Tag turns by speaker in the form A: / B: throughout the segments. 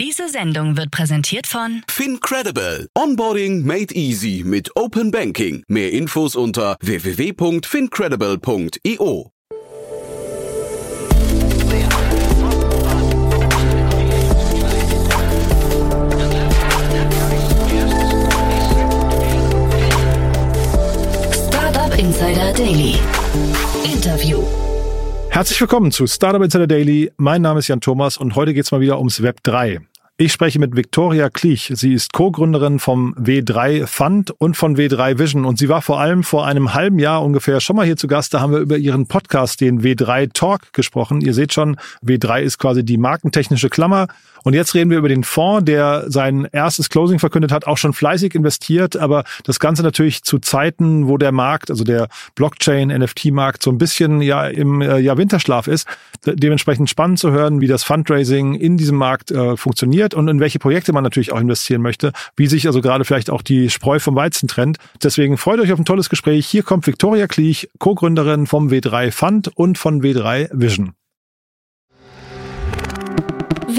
A: Diese Sendung wird präsentiert von
B: FinCredible. Onboarding made easy mit Open Banking. Mehr Infos unter www.fincredible.io.
A: Startup Insider Daily. Interview.
C: Herzlich willkommen zu Startup Insider Daily. Mein Name ist Jan Thomas und heute geht's mal wieder ums Web 3. Ich spreche mit Viktoria Klich. Sie ist Co-Gründerin vom W3 Fund und von W3 Vision. Und sie war vor allem vor einem halben Jahr ungefähr schon mal hier zu Gast. Da haben wir über ihren Podcast, den W3 Talk, gesprochen. Ihr seht schon, W3 ist quasi die markentechnische Klammer. Und jetzt reden wir über den Fonds, der sein erstes Closing verkündet hat, auch schon fleißig investiert, aber das Ganze natürlich zu Zeiten, wo der Markt, also der Blockchain-NFT-Markt so ein bisschen ja im äh, ja, Winterschlaf ist. Dementsprechend spannend zu hören, wie das Fundraising in diesem Markt äh, funktioniert und in welche Projekte man natürlich auch investieren möchte, wie sich also gerade vielleicht auch die Spreu vom Weizen trennt. Deswegen freut euch auf ein tolles Gespräch. Hier kommt Viktoria Kliech, Co-Gründerin vom W3 Fund und von W3 Vision.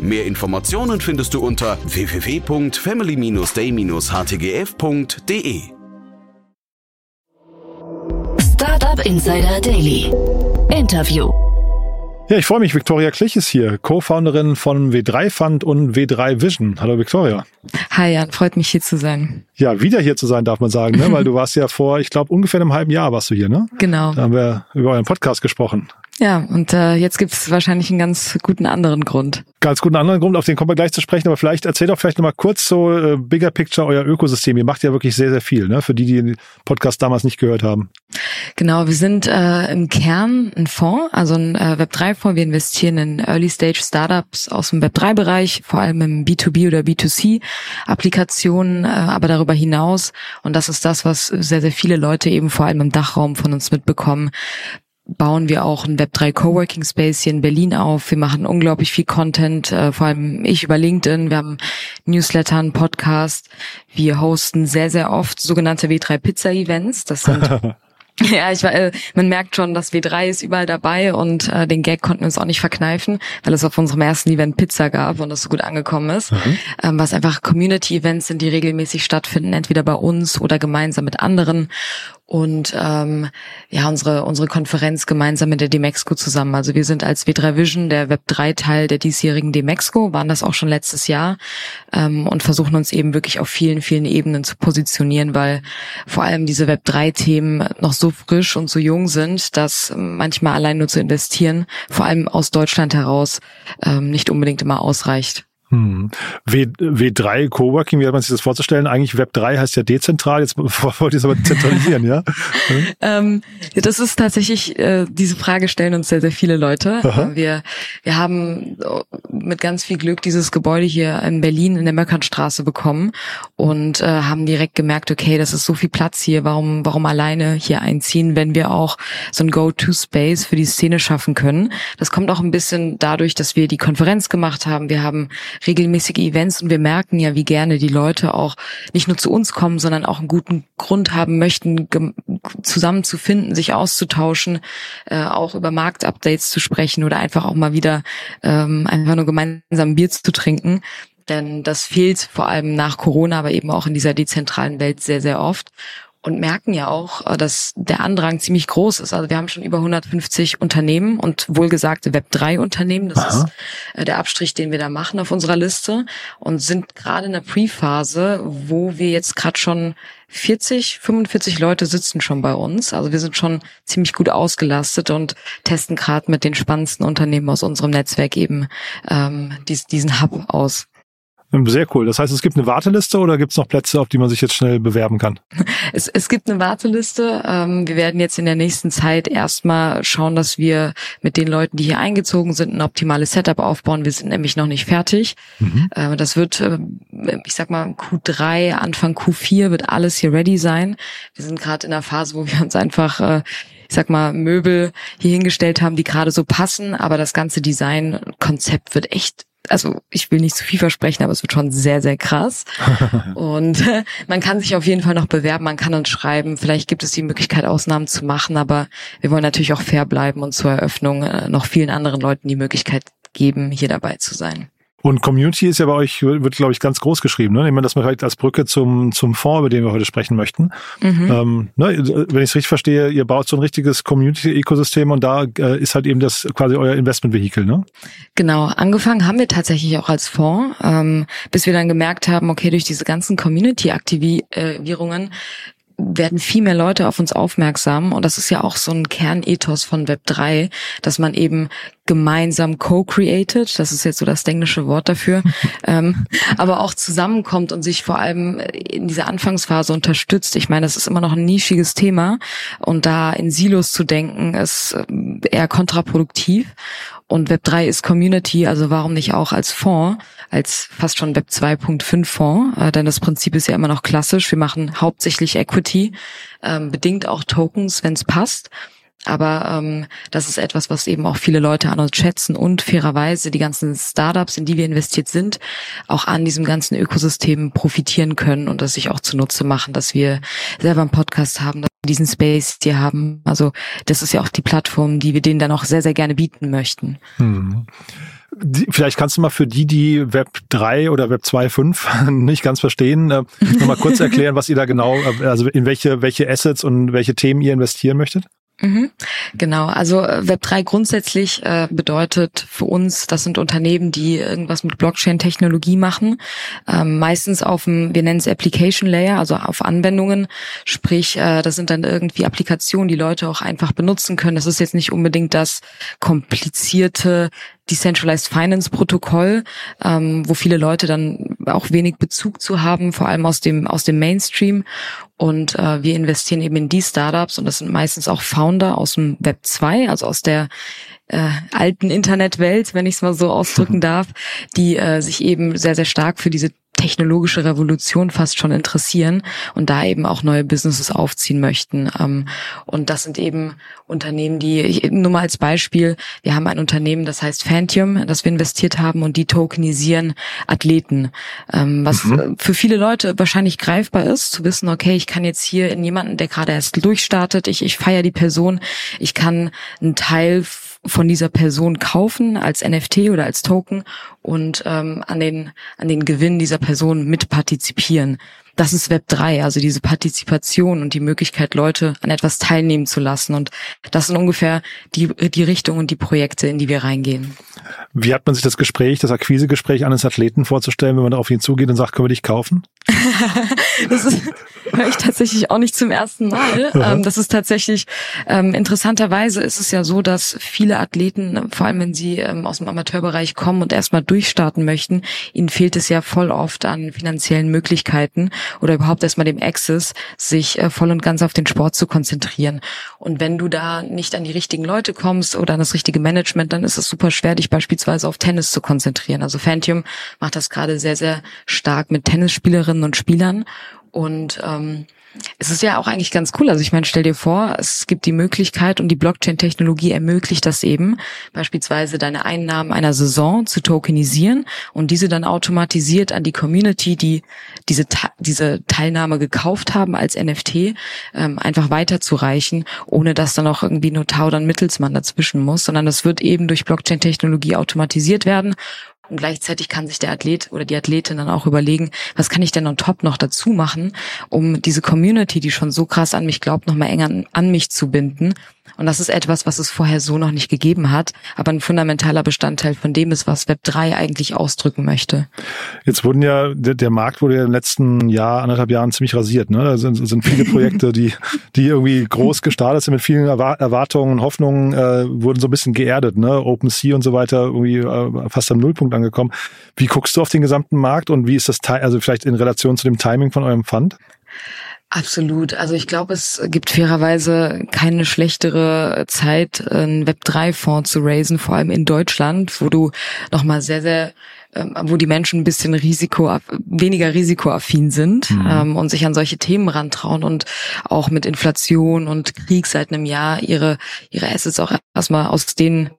B: Mehr Informationen findest du unter www.family-day-htgf startup.de.
A: Startup Insider Daily. Interview.
C: Ja, ich freue mich. Viktoria Klich ist hier, Co-Founderin von W3 Fund und W3 Vision. Hallo Viktoria.
D: Hi Jan, freut mich hier zu sein.
C: Ja, wieder hier zu sein, darf man sagen, ne? weil du warst ja vor, ich glaube, ungefähr einem halben Jahr warst du hier, ne?
D: Genau.
C: Da haben wir über euren Podcast gesprochen.
D: Ja, und äh, jetzt gibt es wahrscheinlich einen ganz guten anderen Grund.
C: Ganz guten anderen Grund, auf den kommen wir gleich zu sprechen, aber vielleicht erzähl doch vielleicht nochmal kurz so äh, Bigger Picture, euer Ökosystem. Ihr macht ja wirklich sehr, sehr viel, ne? Für die, die den Podcast damals nicht gehört haben.
D: Genau, wir sind äh, im Kern ein Fonds, also ein äh, Web3-Fonds. Wir investieren in Early-Stage-Startups aus dem Web3-Bereich, vor allem im B2B oder B2C-Applikationen, äh, aber darüber hinaus. Und das ist das, was sehr, sehr viele Leute eben vor allem im Dachraum von uns mitbekommen bauen wir auch ein Web3 Coworking Space hier in Berlin auf. Wir machen unglaublich viel Content, äh, vor allem ich über LinkedIn. Wir haben Newsletter, einen Podcast. Wir hosten sehr, sehr oft sogenannte W3 Pizza Events. Das sind Ja, ich war, äh, man merkt schon, dass W3 ist überall dabei und äh, den Gag konnten wir uns auch nicht verkneifen, weil es auf unserem ersten Event Pizza gab und das so gut angekommen ist. Mhm. Ähm, was einfach Community-Events sind, die regelmäßig stattfinden, entweder bei uns oder gemeinsam mit anderen und ähm, ja unsere unsere Konferenz gemeinsam mit der Demexco zusammen. Also wir sind als W3 Vision der Web 3 Teil der diesjährigen Demexco, waren das auch schon letztes Jahr ähm, und versuchen uns eben wirklich auf vielen vielen Ebenen zu positionieren, weil vor allem diese Web 3 Themen noch so frisch und so jung sind, dass manchmal allein nur zu investieren, vor allem aus Deutschland heraus, ähm, nicht unbedingt immer ausreicht.
C: Hm. W, W3 Coworking, wie hat man sich das vorzustellen? Eigentlich Web 3 heißt ja dezentral, jetzt wollt ihr es aber zentralisieren, ja?
D: ähm, das ist tatsächlich, äh, diese Frage stellen uns sehr, sehr viele Leute. Aha. Wir, wir haben mit ganz viel Glück dieses Gebäude hier in Berlin in der Möckernstraße bekommen und äh, haben direkt gemerkt, okay, das ist so viel Platz hier, warum, warum alleine hier einziehen, wenn wir auch so ein Go-To-Space für die Szene schaffen können. Das kommt auch ein bisschen dadurch, dass wir die Konferenz gemacht haben. Wir haben regelmäßige Events und wir merken ja, wie gerne die Leute auch nicht nur zu uns kommen, sondern auch einen guten Grund haben möchten, zusammenzufinden, sich auszutauschen, äh, auch über Marktupdates zu sprechen oder einfach auch mal wieder ähm, einfach nur gemeinsam Bier zu trinken. Denn das fehlt vor allem nach Corona, aber eben auch in dieser dezentralen Welt sehr, sehr oft und merken ja auch, äh, dass der Andrang ziemlich groß ist. Also wir haben schon über 150 Unternehmen und wohlgesagte Web3-Unternehmen. Das Aha. ist äh, der Abstrich, den wir da machen auf unserer Liste und sind gerade in der Pre-Phase, wo wir jetzt gerade schon 40, 45 Leute sitzen schon bei uns. Also wir sind schon ziemlich gut ausgelastet und testen gerade mit den spannendsten Unternehmen aus unserem Netzwerk eben ähm, diesen Hub aus.
C: Sehr cool. Das heißt, es gibt eine Warteliste oder gibt es noch Plätze, auf die man sich jetzt schnell bewerben kann?
D: es, es gibt eine Warteliste. Ähm, wir werden jetzt in der nächsten Zeit erstmal schauen, dass wir mit den Leuten, die hier eingezogen sind, ein optimales Setup aufbauen. Wir sind nämlich noch nicht fertig. Mhm. Äh, das wird, äh, ich sag mal, Q3, Anfang Q4 wird alles hier ready sein. Wir sind gerade in der Phase, wo wir uns einfach äh, ich sag mal, Möbel hier hingestellt haben, die gerade so passen, aber das ganze Design-Konzept wird echt also ich will nicht zu viel versprechen, aber es wird schon sehr, sehr krass. und äh, man kann sich auf jeden Fall noch bewerben, man kann uns schreiben. Vielleicht gibt es die Möglichkeit, Ausnahmen zu machen, aber wir wollen natürlich auch fair bleiben und zur Eröffnung äh, noch vielen anderen Leuten die Möglichkeit geben, hier dabei zu sein.
C: Und Community ist ja bei euch, wird, glaube ich, ganz groß geschrieben. Ne? Nehmen wir das mal vielleicht als Brücke zum, zum Fonds, über den wir heute sprechen möchten. Mhm. Ähm, ne, wenn ich es richtig verstehe, ihr baut so ein richtiges Community-Ökosystem und da äh, ist halt eben das quasi euer Investment-Vehikel, ne?
D: Genau, angefangen haben wir tatsächlich auch als Fonds, ähm, bis wir dann gemerkt haben, okay, durch diese ganzen Community-Aktivierungen werden viel mehr Leute auf uns aufmerksam. Und das ist ja auch so ein Kernethos von Web 3, dass man eben gemeinsam co-created, das ist jetzt so das englische Wort dafür, ähm, aber auch zusammenkommt und sich vor allem in dieser Anfangsphase unterstützt. Ich meine, das ist immer noch ein nischiges Thema. Und da in Silos zu denken, ist ähm, eher kontraproduktiv. Und Web 3 ist Community, also warum nicht auch als Fonds, als fast schon Web 2.5 Fonds, äh, denn das Prinzip ist ja immer noch klassisch. Wir machen hauptsächlich Equity, ähm, bedingt auch Tokens, wenn es passt. Aber ähm, das ist etwas, was eben auch viele Leute an uns schätzen und fairerweise die ganzen Startups, in die wir investiert sind, auch an diesem ganzen Ökosystem profitieren können und das sich auch zunutze machen, dass wir selber einen Podcast haben, dass wir diesen Space hier haben. Also das ist ja auch die Plattform, die wir denen dann auch sehr, sehr gerne bieten möchten. Hm.
C: Vielleicht kannst du mal für die, die Web 3 oder Web 2.5 nicht ganz verstehen, äh, nochmal kurz erklären, was ihr da genau, äh, also in welche, welche Assets und welche Themen ihr investieren möchtet?
D: Mhm. Genau, also äh, Web3 grundsätzlich äh, bedeutet für uns, das sind Unternehmen, die irgendwas mit Blockchain-Technologie machen, ähm, meistens auf dem, wir nennen es Application Layer, also auf Anwendungen, sprich, äh, das sind dann irgendwie Applikationen, die Leute auch einfach benutzen können. Das ist jetzt nicht unbedingt das komplizierte Decentralized Finance Protokoll, ähm, wo viele Leute dann auch wenig Bezug zu haben, vor allem aus dem aus dem Mainstream. Und äh, wir investieren eben in die Startups und das sind meistens auch Founder aus dem Web 2, also aus der äh, alten Internetwelt, wenn ich es mal so ausdrücken darf, die äh, sich eben sehr, sehr stark für diese technologische Revolution fast schon interessieren und da eben auch neue Businesses aufziehen möchten. Ähm, und das sind eben Unternehmen, die, ich, nur mal als Beispiel, wir haben ein Unternehmen, das heißt Fantium, das wir investiert haben und die tokenisieren Athleten, ähm, was mhm. für viele Leute wahrscheinlich greifbar ist, zu wissen, okay, ich kann jetzt hier in jemanden, der gerade erst durchstartet, ich, ich feiere die Person, ich kann einen Teil von dieser Person kaufen als NFT oder als Token und ähm, an den an den Gewinn dieser Person mitpartizipieren. Das ist Web 3, also diese Partizipation und die Möglichkeit, Leute an etwas teilnehmen zu lassen. Und das sind ungefähr die, die Richtung und die Projekte, in die wir reingehen.
C: Wie hat man sich das Gespräch, das Akquisegespräch eines Athleten vorzustellen, wenn man auf ihn zugeht und sagt, können wir dich kaufen?
D: das ist, höre ich tatsächlich auch nicht zum ersten Mal. Ähm, das ist tatsächlich, ähm, interessanterweise ist es ja so, dass viele Athleten, vor allem wenn sie ähm, aus dem Amateurbereich kommen und erstmal durchstarten möchten, ihnen fehlt es ja voll oft an finanziellen Möglichkeiten oder überhaupt erstmal dem Access, sich äh, voll und ganz auf den Sport zu konzentrieren. Und wenn du da nicht an die richtigen Leute kommst oder an das richtige Management, dann ist es super schwer, dich beispielsweise auf Tennis zu konzentrieren. Also Fantium macht das gerade sehr, sehr stark mit Tennisspielerinnen und Spielern und ähm, es ist ja auch eigentlich ganz cool. Also ich meine, stell dir vor, es gibt die Möglichkeit und die Blockchain-Technologie ermöglicht das eben, beispielsweise deine Einnahmen einer Saison zu tokenisieren und diese dann automatisiert an die Community, die diese, diese Teilnahme gekauft haben als NFT, ähm, einfach weiterzureichen, ohne dass dann auch irgendwie Notar oder ein Mittelsmann dazwischen muss, sondern das wird eben durch Blockchain-Technologie automatisiert werden und gleichzeitig kann sich der Athlet oder die Athletin dann auch überlegen, was kann ich denn on top noch dazu machen, um diese Community, die schon so krass an mich glaubt, nochmal enger an, an mich zu binden und das ist etwas, was es vorher so noch nicht gegeben hat, aber ein fundamentaler Bestandteil von dem ist, was Web 3 eigentlich ausdrücken möchte.
C: Jetzt wurden ja, der, der Markt wurde ja im letzten Jahr, anderthalb Jahren ziemlich rasiert. Ne? Da sind, sind viele Projekte, die, die irgendwie groß gestartet sind mit vielen Erwartungen und Hoffnungen, äh, wurden so ein bisschen geerdet. Ne? OpenSea und so weiter irgendwie äh, fast am Nullpunkt angekommen. Wie guckst du auf den gesamten Markt und wie ist das, also vielleicht in Relation zu dem Timing von eurem Fund?
D: Absolut. Also ich glaube, es gibt fairerweise keine schlechtere Zeit, einen Web3-Fonds zu raisen, vor allem in Deutschland, wo du nochmal sehr, sehr ähm, wo die Menschen ein bisschen risiko weniger risikoaffin sind mhm. ähm, und sich an solche Themen rantrauen und auch mit Inflation und Krieg seit einem Jahr ihre ihre Assets auch erstmal aus den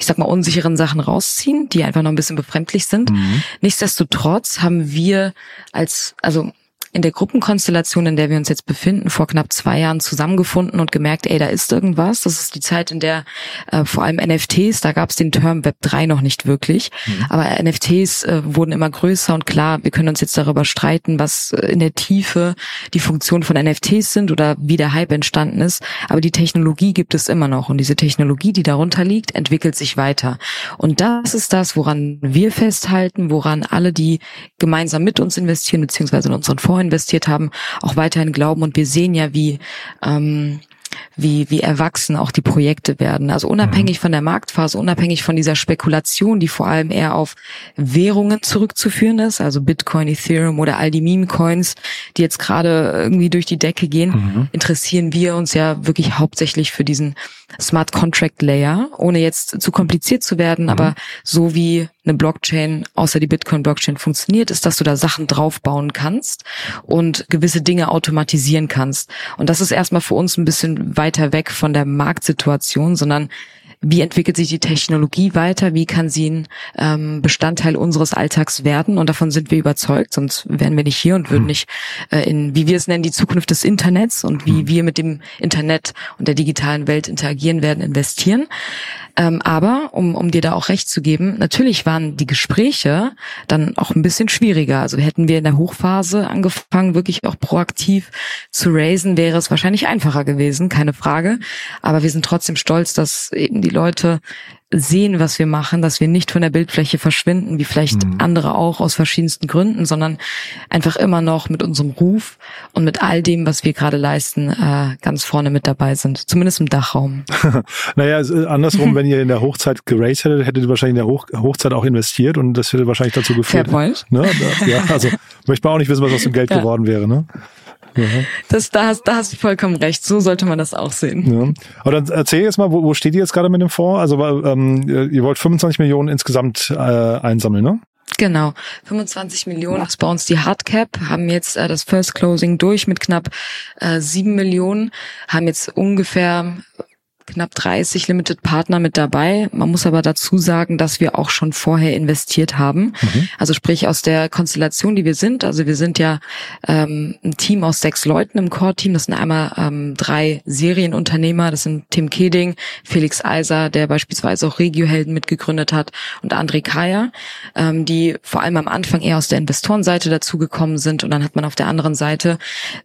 D: ich sag mal, unsicheren Sachen rausziehen, die einfach noch ein bisschen befremdlich sind. Mhm. Nichtsdestotrotz haben wir als, also in der Gruppenkonstellation, in der wir uns jetzt befinden, vor knapp zwei Jahren zusammengefunden und gemerkt, ey, da ist irgendwas. Das ist die Zeit, in der äh, vor allem NFTs, da gab es den Term Web 3 noch nicht wirklich, mhm. aber NFTs äh, wurden immer größer und klar, wir können uns jetzt darüber streiten, was äh, in der Tiefe die Funktion von NFTs sind oder wie der Hype entstanden ist, aber die Technologie gibt es immer noch und diese Technologie, die darunter liegt, entwickelt sich weiter. Und das ist das, woran wir festhalten, woran alle, die gemeinsam mit uns investieren, beziehungsweise in unseren Fonds investiert haben, auch weiterhin glauben. Und wir sehen ja, wie ähm, wie, wie erwachsen auch die Projekte werden. Also unabhängig mhm. von der Marktphase, unabhängig von dieser Spekulation, die vor allem eher auf Währungen zurückzuführen ist, also Bitcoin, Ethereum oder all die Meme-Coins, die jetzt gerade irgendwie durch die Decke gehen, mhm. interessieren wir uns ja wirklich hauptsächlich für diesen Smart Contract Layer, ohne jetzt zu kompliziert zu werden, mhm. aber so wie eine Blockchain, außer die Bitcoin-Blockchain funktioniert, ist, dass du da Sachen draufbauen kannst und gewisse Dinge automatisieren kannst. Und das ist erstmal für uns ein bisschen weiter weg von der Marktsituation, sondern wie entwickelt sich die Technologie weiter, wie kann sie ein ähm, Bestandteil unseres Alltags werden und davon sind wir überzeugt, sonst wären wir nicht hier und würden hm. nicht äh, in, wie wir es nennen, die Zukunft des Internets und wie hm. wir mit dem Internet und der digitalen Welt interagieren werden, investieren. Ähm, aber, um, um dir da auch recht zu geben, natürlich waren die Gespräche dann auch ein bisschen schwieriger. Also hätten wir in der Hochphase angefangen, wirklich auch proaktiv zu raisen, wäre es wahrscheinlich einfacher gewesen, keine Frage. Aber wir sind trotzdem stolz, dass eben die Leute sehen, was wir machen, dass wir nicht von der Bildfläche verschwinden, wie vielleicht mhm. andere auch aus verschiedensten Gründen, sondern einfach immer noch mit unserem Ruf und mit all dem, was wir gerade leisten, äh, ganz vorne mit dabei sind. Zumindest im Dachraum.
C: naja, andersrum, wenn ihr in der Hochzeit geraced hättet, hättet ihr wahrscheinlich in der Hoch Hochzeit auch investiert und das hätte wahrscheinlich dazu geführt.
D: Fair point. Ne?
C: Ja, also möchte man auch nicht wissen, was aus dem Geld ja. geworden wäre. Ne?
D: Das, da, hast, da hast du vollkommen recht. So sollte man das auch sehen.
C: Ja. Aber dann erzähl jetzt mal, wo, wo steht ihr jetzt gerade mit dem Fonds? Also ähm, ihr wollt 25 Millionen insgesamt äh, einsammeln, ne?
D: Genau, 25 Millionen ist bei uns die Hardcap, haben jetzt äh, das First Closing durch mit knapp äh, 7 Millionen, haben jetzt ungefähr knapp 30 Limited Partner mit dabei. Man muss aber dazu sagen, dass wir auch schon vorher investiert haben. Mhm. Also sprich aus der Konstellation, die wir sind. Also wir sind ja ähm, ein Team aus sechs Leuten im Core-Team. Das sind einmal ähm, drei Serienunternehmer. Das sind Tim Keding, Felix Eiser, der beispielsweise auch Regiohelden mitgegründet hat, und André Kaya, ähm, die vor allem am Anfang eher aus der Investorenseite dazugekommen sind. Und dann hat man auf der anderen Seite,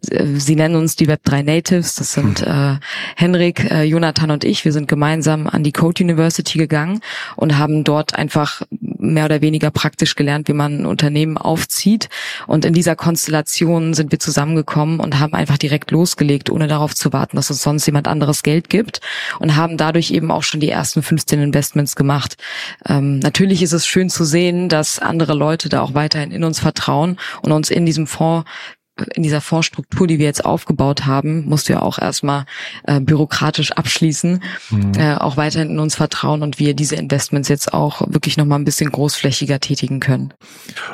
D: äh, sie nennen uns die Web3 Natives. Das sind äh, Henrik, äh, Jonathan und ich, wir sind gemeinsam an die Code University gegangen und haben dort einfach mehr oder weniger praktisch gelernt, wie man ein Unternehmen aufzieht. Und in dieser Konstellation sind wir zusammengekommen und haben einfach direkt losgelegt, ohne darauf zu warten, dass uns sonst jemand anderes Geld gibt und haben dadurch eben auch schon die ersten 15 Investments gemacht. Ähm, natürlich ist es schön zu sehen, dass andere Leute da auch weiterhin in uns vertrauen und uns in diesem Fonds in dieser Fondsstruktur, die wir jetzt aufgebaut haben, musst du ja auch erstmal äh, bürokratisch abschließen, mhm. äh, auch weiterhin in uns vertrauen und wir diese Investments jetzt auch wirklich nochmal ein bisschen großflächiger tätigen können.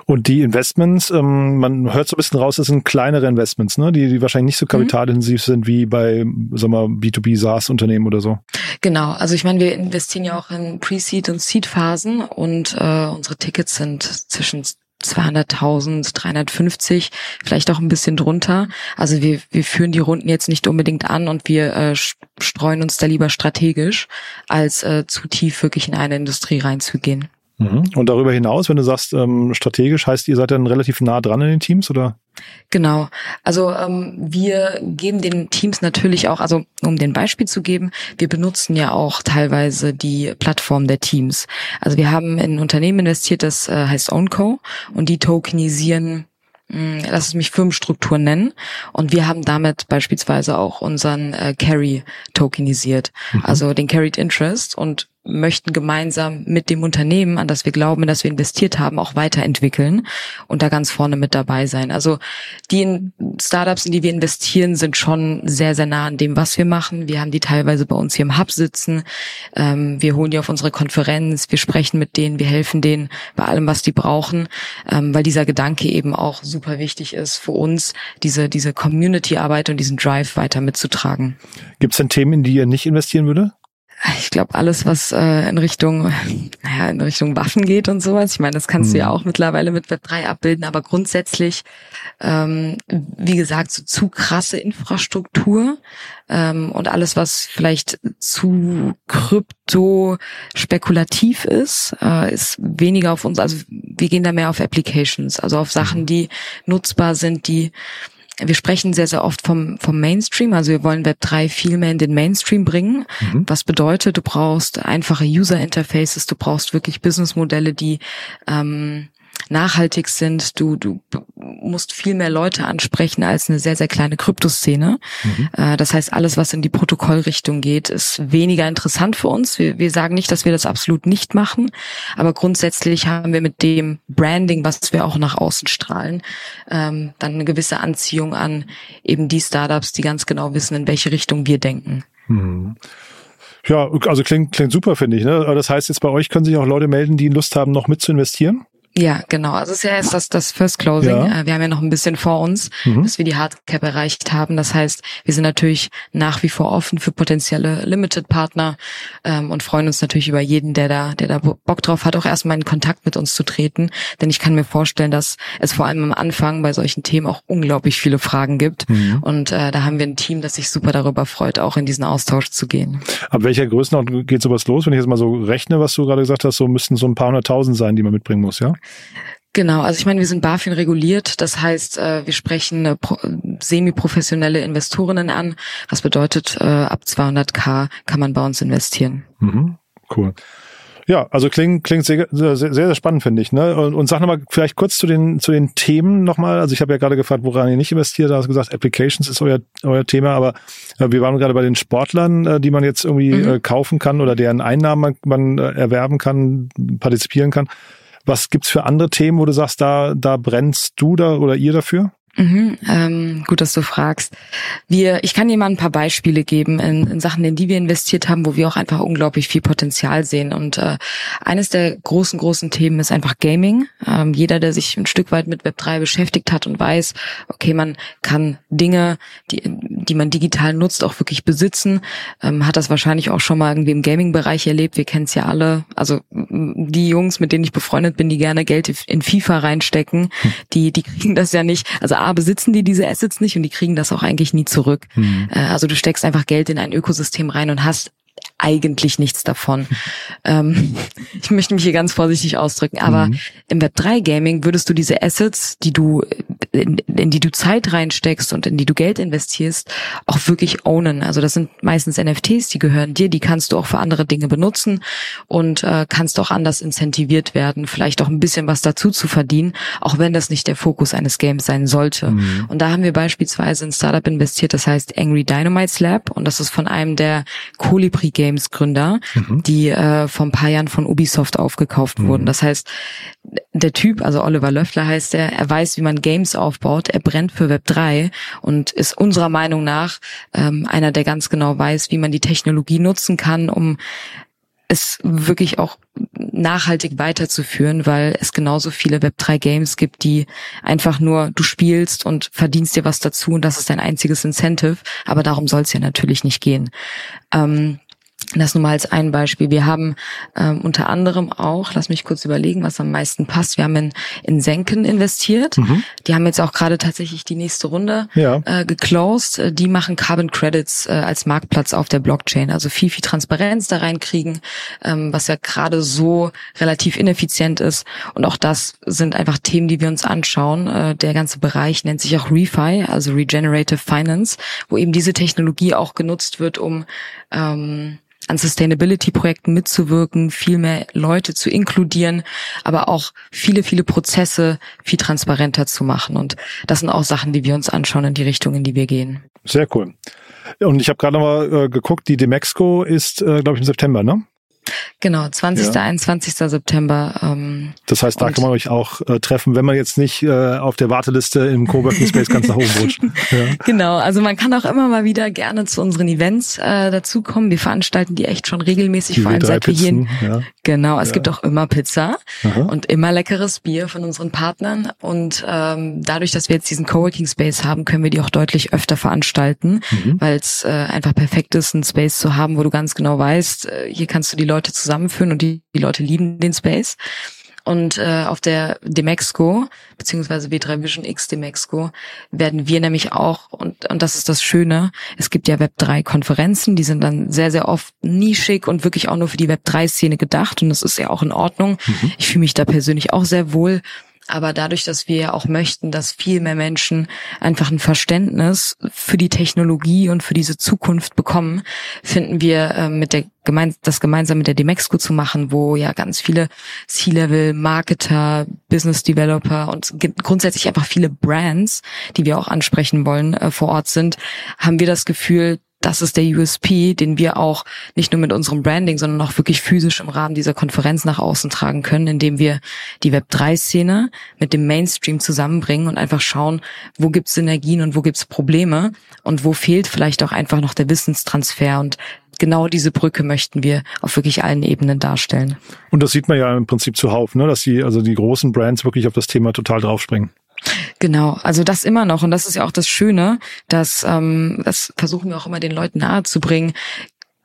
C: Und die Investments, ähm, man hört so ein bisschen raus, das sind kleinere Investments, ne? die, die wahrscheinlich nicht so mhm. kapitalintensiv mhm. sind wie bei sag mal, B2B SaaS-Unternehmen oder so.
D: Genau, also ich meine, wir investieren ja auch in Pre-Seed und Seed-Phasen und äh, unsere Tickets sind zwischen 200.000, 350, vielleicht auch ein bisschen drunter. Also wir, wir führen die Runden jetzt nicht unbedingt an und wir äh, streuen uns da lieber strategisch, als äh, zu tief wirklich in eine Industrie reinzugehen.
C: Mhm. Und darüber hinaus, wenn du sagst ähm, strategisch, heißt ihr seid dann relativ nah dran in den Teams oder?
D: Genau. Also ähm, wir geben den Teams natürlich auch, also um den Beispiel zu geben, wir benutzen ja auch teilweise die Plattform der Teams. Also wir haben in ein Unternehmen investiert, das äh, heißt OwnCo und die tokenisieren hm, lass es mich Firmenstruktur nennen. Und wir haben damit beispielsweise auch unseren äh, Carry tokenisiert, mhm. also den Carried Interest. Und möchten gemeinsam mit dem Unternehmen, an das wir glauben, in das wir investiert haben, auch weiterentwickeln und da ganz vorne mit dabei sein. Also die Startups, in die wir investieren, sind schon sehr, sehr nah an dem, was wir machen. Wir haben die teilweise bei uns hier im Hub sitzen. Ähm, wir holen die auf unsere Konferenz, wir sprechen mit denen, wir helfen denen bei allem, was die brauchen, ähm, weil dieser Gedanke eben auch super wichtig ist für uns, diese, diese Community-Arbeit und diesen Drive weiter mitzutragen.
C: Gibt es denn Themen, in die ihr nicht investieren würde?
D: Ich glaube, alles, was äh, in Richtung, naja, in Richtung Waffen geht und sowas, ich meine, das kannst mhm. du ja mhm. auch mittlerweile mit Web 3 abbilden, aber grundsätzlich, ähm, wie gesagt, so zu krasse Infrastruktur ähm, und alles, was vielleicht zu krypto spekulativ ist, äh, ist weniger auf uns, also wir gehen da mehr auf Applications, also auf Sachen, mhm. die nutzbar sind, die wir sprechen sehr, sehr oft vom, vom Mainstream. Also wir wollen Web 3 viel mehr in den Mainstream bringen. Mhm. Was bedeutet, du brauchst einfache User Interfaces, du brauchst wirklich Businessmodelle, die ähm, nachhaltig sind. Du, du musst viel mehr Leute ansprechen als eine sehr, sehr kleine Kryptoszene. Mhm. Äh, das heißt, alles, was in die Protokollrichtung geht, ist weniger interessant für uns. Wir, wir sagen nicht, dass wir das absolut nicht machen, aber grundsätzlich haben wir mit dem Branding, was wir auch nach außen strahlen, ähm, dann eine gewisse Anziehung an eben die Startups, die ganz genau wissen, in welche Richtung wir denken. Mhm.
C: Ja, also klingt, klingt super, finde ich. Ne? Das heißt, jetzt bei euch können sich auch Leute melden, die Lust haben, noch mit zu investieren?
D: Ja, genau. Also es ist ja erst das, das First Closing. Ja. Äh, wir haben ja noch ein bisschen vor uns, mhm. bis wir die Hardcap erreicht haben. Das heißt, wir sind natürlich nach wie vor offen für potenzielle Limited-Partner ähm, und freuen uns natürlich über jeden, der da, der da Bock drauf hat, auch erstmal in Kontakt mit uns zu treten. Denn ich kann mir vorstellen, dass es vor allem am Anfang bei solchen Themen auch unglaublich viele Fragen gibt. Mhm. Und äh, da haben wir ein Team, das sich super darüber freut, auch in diesen Austausch zu gehen.
C: Ab welcher Größenordnung geht sowas los? Wenn ich jetzt mal so rechne, was du gerade gesagt hast, so müssten so ein paar hunderttausend sein, die man mitbringen muss, ja?
D: Genau, also ich meine, wir sind BaFin reguliert, das heißt, äh, wir sprechen äh, semi-professionelle Investorinnen an, was bedeutet, äh, ab 200k kann man bei uns investieren.
C: Mhm, cool. Ja, also klingt, klingt sehr, sehr, sehr spannend, finde ich. Ne? Und, und sag nochmal vielleicht kurz zu den, zu den Themen nochmal. Also ich habe ja gerade gefragt, woran ihr nicht investiert. Da hast du gesagt, Applications ist euer, euer Thema, aber äh, wir waren gerade bei den Sportlern, äh, die man jetzt irgendwie mhm. äh, kaufen kann oder deren Einnahmen man, man äh, erwerben kann, partizipieren kann. Was gibt's für andere Themen, wo du sagst, da, da brennst du da oder ihr dafür?
D: Mhm, ähm, gut, dass du fragst. Wir, ich kann dir mal ein paar Beispiele geben in, in, Sachen, in die wir investiert haben, wo wir auch einfach unglaublich viel Potenzial sehen. Und äh, eines der großen, großen Themen ist einfach Gaming. Ähm, jeder, der sich ein Stück weit mit Web 3 beschäftigt hat und weiß, okay, man kann Dinge, die, die man digital nutzt, auch wirklich besitzen, ähm, hat das wahrscheinlich auch schon mal irgendwie im Gaming-Bereich erlebt. Wir kennen es ja alle. Also die Jungs, mit denen ich befreundet bin, die gerne Geld in FIFA reinstecken, hm. die, die kriegen das ja nicht. Also A, besitzen die diese Assets nicht und die kriegen das auch eigentlich nie zurück. Mhm. also du steckst einfach Geld in ein Ökosystem rein und hast eigentlich nichts davon. ähm, ich möchte mich hier ganz vorsichtig ausdrücken, aber mhm. im Web3 Gaming würdest du diese Assets, die du in, in, die du Zeit reinsteckst und in die du Geld investierst, auch wirklich ownen. Also das sind meistens NFTs, die gehören dir, die kannst du auch für andere Dinge benutzen und äh, kannst auch anders incentiviert werden, vielleicht auch ein bisschen was dazu zu verdienen, auch wenn das nicht der Fokus eines Games sein sollte. Mhm. Und da haben wir beispielsweise in Startup investiert, das heißt Angry Dynamite Lab und das ist von einem der Colibri Games Games Gründer, mhm. die äh, vor ein paar Jahren von Ubisoft aufgekauft mhm. wurden. Das heißt, der Typ, also Oliver Löffler heißt er, er weiß, wie man Games aufbaut, er brennt für Web 3 und ist unserer Meinung nach ähm, einer, der ganz genau weiß, wie man die Technologie nutzen kann, um es wirklich auch nachhaltig weiterzuführen, weil es genauso viele Web3 Games gibt, die einfach nur du spielst und verdienst dir was dazu und das ist dein einziges Incentive, aber darum soll es ja natürlich nicht gehen. Ähm, das nur mal als ein Beispiel. Wir haben ähm, unter anderem auch, lass mich kurz überlegen, was am meisten passt. Wir haben in, in Senken investiert. Mhm. Die haben jetzt auch gerade tatsächlich die nächste Runde ja. äh, geclosed. Äh, die machen Carbon Credits äh, als Marktplatz auf der Blockchain. Also viel, viel Transparenz da reinkriegen, ähm, was ja gerade so relativ ineffizient ist. Und auch das sind einfach Themen, die wir uns anschauen. Äh, der ganze Bereich nennt sich auch ReFi, also Regenerative Finance, wo eben diese Technologie auch genutzt wird, um ähm, an Sustainability-Projekten mitzuwirken, viel mehr Leute zu inkludieren, aber auch viele, viele Prozesse viel transparenter zu machen. Und das sind auch Sachen, die wir uns anschauen in die Richtung, in die wir gehen.
C: Sehr cool. Und ich habe gerade noch mal äh, geguckt, die Demexco ist, äh, glaube ich, im September, ne?
D: Genau, 20. Ja. 21. September. Ähm,
C: das heißt, da kann man euch auch äh, treffen, wenn man jetzt nicht äh, auf der Warteliste im Coworking Space ganz nach oben rutscht.
D: Ja. Genau, also man kann auch immer mal wieder gerne zu unseren Events äh, dazukommen. Wir veranstalten die echt schon regelmäßig, die vor allem seit wir hier. Ja. Genau, es ja. gibt auch immer Pizza Aha. und immer leckeres Bier von unseren Partnern. Und ähm, dadurch, dass wir jetzt diesen Coworking Space haben, können wir die auch deutlich öfter veranstalten, mhm. weil es äh, einfach perfekt ist, einen Space zu haben, wo du ganz genau weißt, äh, hier kannst du die Leute zusammenführen und die, die Leute lieben den Space. Und äh, auf der Demexco, beziehungsweise W3 Vision X Demexco, werden wir nämlich auch, und, und das ist das Schöne, es gibt ja Web3-Konferenzen, die sind dann sehr, sehr oft nischig und wirklich auch nur für die Web3-Szene gedacht. Und das ist ja auch in Ordnung. Mhm. Ich fühle mich da persönlich auch sehr wohl. Aber dadurch, dass wir auch möchten, dass viel mehr Menschen einfach ein Verständnis für die Technologie und für diese Zukunft bekommen, finden wir äh, mit der gemein das gemeinsam mit der Demexco zu machen, wo ja ganz viele C-Level Marketer, Business Developer und grundsätzlich einfach viele Brands, die wir auch ansprechen wollen, äh, vor Ort sind, haben wir das Gefühl, das ist der USP, den wir auch nicht nur mit unserem Branding, sondern auch wirklich physisch im Rahmen dieser Konferenz nach außen tragen können, indem wir die Web3-Szene mit dem Mainstream zusammenbringen und einfach schauen, wo gibt's Synergien und wo gibt's Probleme und wo fehlt vielleicht auch einfach noch der Wissenstransfer und genau diese Brücke möchten wir auf wirklich allen Ebenen darstellen.
C: Und das sieht man ja im Prinzip zuhauf, ne? dass die, also die großen Brands wirklich auf das Thema total draufspringen.
D: Genau, also das immer noch und das ist ja auch das Schöne, dass ähm, das versuchen wir auch immer den Leuten nahezubringen.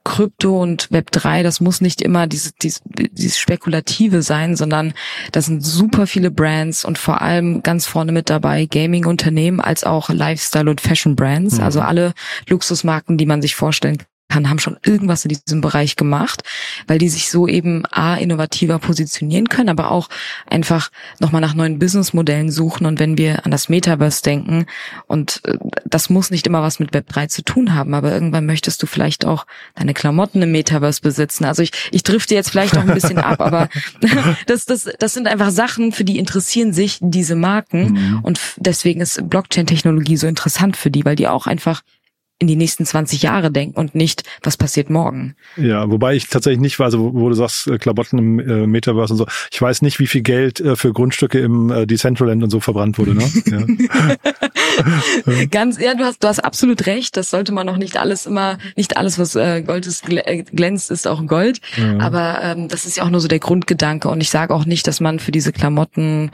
D: Krypto und Web 3, das muss nicht immer dieses, dieses, dieses Spekulative sein, sondern das sind super viele Brands und vor allem ganz vorne mit dabei Gaming-Unternehmen als auch Lifestyle- und Fashion-Brands, mhm. also alle Luxusmarken, die man sich vorstellen kann, haben schon irgendwas in diesem Bereich gemacht, weil die sich so eben a innovativer positionieren können, aber auch einfach nochmal nach neuen Businessmodellen suchen. Und wenn wir an das Metaverse denken, und äh, das muss nicht immer was mit Web3 zu tun haben, aber irgendwann möchtest du vielleicht auch deine Klamotten im Metaverse besitzen. Also ich, ich drifte jetzt vielleicht auch ein bisschen ab, aber das, das, das sind einfach Sachen, für die interessieren sich diese Marken. Mhm. Und deswegen ist Blockchain-Technologie so interessant für die, weil die auch einfach in die nächsten 20 Jahre denken und nicht, was passiert morgen.
C: Ja, wobei ich tatsächlich nicht weiß, wo, wo du sagst, äh, Klamotten im äh, Metaverse und so. Ich weiß nicht, wie viel Geld äh, für Grundstücke im äh, Decentraland und so verbrannt wurde. Ne?
D: Ja. Ganz, ja, du hast, du hast absolut recht. Das sollte man noch nicht alles immer, nicht alles, was äh, Gold ist, äh, glänzt, ist auch Gold. Ja. Aber ähm, das ist ja auch nur so der Grundgedanke. Und ich sage auch nicht, dass man für diese Klamotten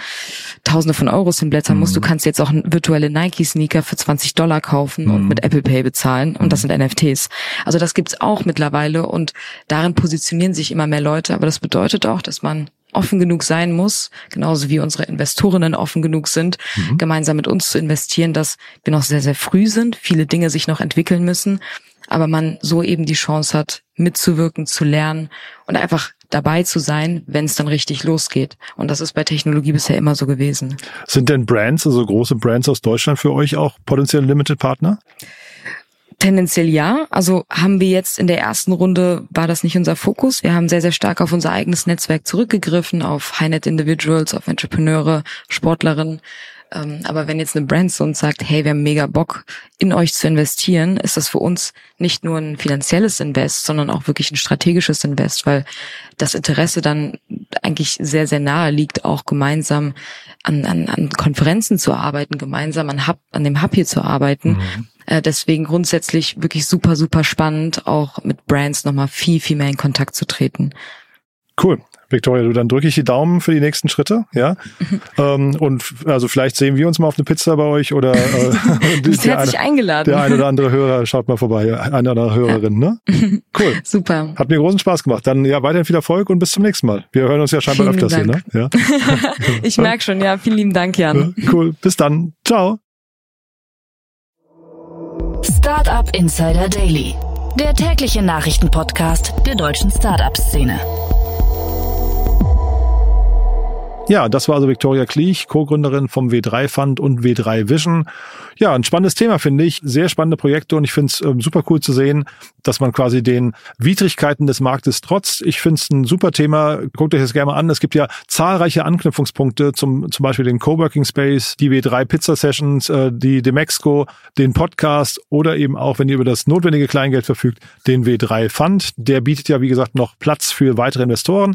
D: Tausende von Euros hinblättern mhm. muss. Du kannst jetzt auch virtuelle Nike-Sneaker für 20 Dollar kaufen mhm. und mit Apple Pay bezahlen und das mhm. sind NFTs. Also das gibt's auch mittlerweile und darin positionieren sich immer mehr Leute, aber das bedeutet auch, dass man offen genug sein muss, genauso wie unsere Investorinnen offen genug sind, mhm. gemeinsam mit uns zu investieren, dass wir noch sehr, sehr früh sind, viele Dinge sich noch entwickeln müssen, aber man so eben die Chance hat, mitzuwirken, zu lernen und einfach dabei zu sein, wenn es dann richtig losgeht. Und das ist bei Technologie bisher immer so gewesen.
C: Sind denn Brands, also große Brands aus Deutschland für euch auch potenziell Limited Partner?
D: Tendenziell ja. Also haben wir jetzt in der ersten Runde, war das nicht unser Fokus. Wir haben sehr, sehr stark auf unser eigenes Netzwerk zurückgegriffen, auf High-Net Individuals, auf Entrepreneure, Sportlerinnen. Ähm, aber wenn jetzt eine Brand zu uns sagt, hey, wir haben mega Bock, in euch zu investieren, ist das für uns nicht nur ein finanzielles Invest, sondern auch wirklich ein strategisches Invest, weil das Interesse dann eigentlich sehr, sehr nahe liegt, auch gemeinsam an, an, an Konferenzen zu arbeiten, gemeinsam an, Hub, an dem Hub hier zu arbeiten. Mhm. Äh, deswegen grundsätzlich wirklich super, super spannend, auch mit Brands nochmal viel, viel mehr in Kontakt zu treten.
C: Cool. Victoria, du, dann drücke ich die Daumen für die nächsten Schritte, ja. ähm, und also vielleicht sehen wir uns mal auf eine Pizza bei euch oder äh,
D: du bist herzlich eine, eingeladen.
C: Der eine oder andere Hörer schaut mal vorbei, eine oder andere Hörerin, ne? Cool.
D: Super.
C: Hat mir großen Spaß gemacht. Dann ja weiterhin viel Erfolg und bis zum nächsten Mal. Wir hören uns ja scheinbar vielen öfters Dank. hier, ne?
D: Ja. ich merke schon, ja. Vielen lieben Dank, Jan.
C: Cool. Bis dann. Ciao.
A: Startup Insider Daily, der tägliche Nachrichtenpodcast der deutschen Startup-Szene.
C: Ja, das war also Victoria Kliech, Co-Gründerin vom W3 Fund und W3 Vision. Ja, ein spannendes Thema finde ich, sehr spannende Projekte und ich finde es äh, super cool zu sehen, dass man quasi den Widrigkeiten des Marktes trotzt. Ich finde es ein super Thema. Guckt euch das gerne mal an. Es gibt ja zahlreiche Anknüpfungspunkte, zum, zum Beispiel den Coworking Space, die W3 Pizza Sessions, äh, die Demexco, den Podcast oder eben auch, wenn ihr über das notwendige Kleingeld verfügt, den W3 Fund. Der bietet ja, wie gesagt, noch Platz für weitere Investoren.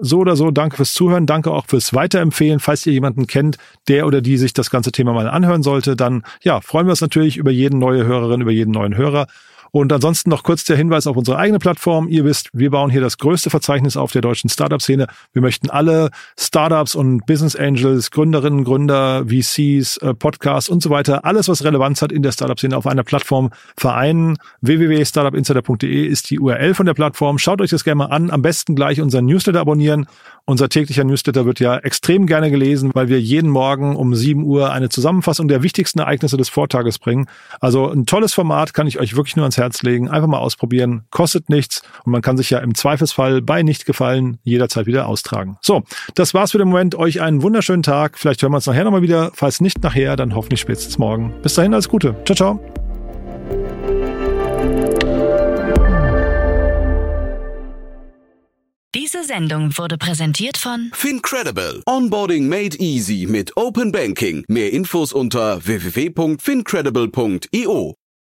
C: So oder so, danke fürs Zuhören, danke auch fürs Weiterempfehlen. Falls ihr jemanden kennt, der oder die sich das ganze Thema mal anhören sollte, dann ja, freuen wir uns natürlich über jeden neue Hörerin, über jeden neuen Hörer. Und ansonsten noch kurz der Hinweis auf unsere eigene Plattform. Ihr wisst, wir bauen hier das größte Verzeichnis auf der deutschen Startup-Szene. Wir möchten alle Startups und Business Angels, Gründerinnen, Gründer, VCs, äh, Podcasts und so weiter, alles, was Relevanz hat in der Startup-Szene auf einer Plattform vereinen. www.startupinsider.de ist die URL von der Plattform. Schaut euch das gerne mal an. Am besten gleich unseren Newsletter abonnieren. Unser täglicher Newsletter wird ja extrem gerne gelesen, weil wir jeden Morgen um 7 Uhr eine Zusammenfassung der wichtigsten Ereignisse des Vortages bringen. Also ein tolles Format, kann ich euch wirklich nur ans Herz legen. Einfach mal ausprobieren, kostet nichts und man kann sich ja im Zweifelsfall bei Nichtgefallen jederzeit wieder austragen. So, das war's für den Moment. Euch einen wunderschönen Tag. Vielleicht hören wir uns nachher nochmal wieder. Falls nicht nachher, dann hoffentlich spätestens morgen. Bis dahin, alles Gute. Ciao, ciao.
A: Diese Sendung wurde präsentiert von
B: Fincredible. Onboarding made easy mit Open Banking. Mehr Infos unter www.fincredible.io.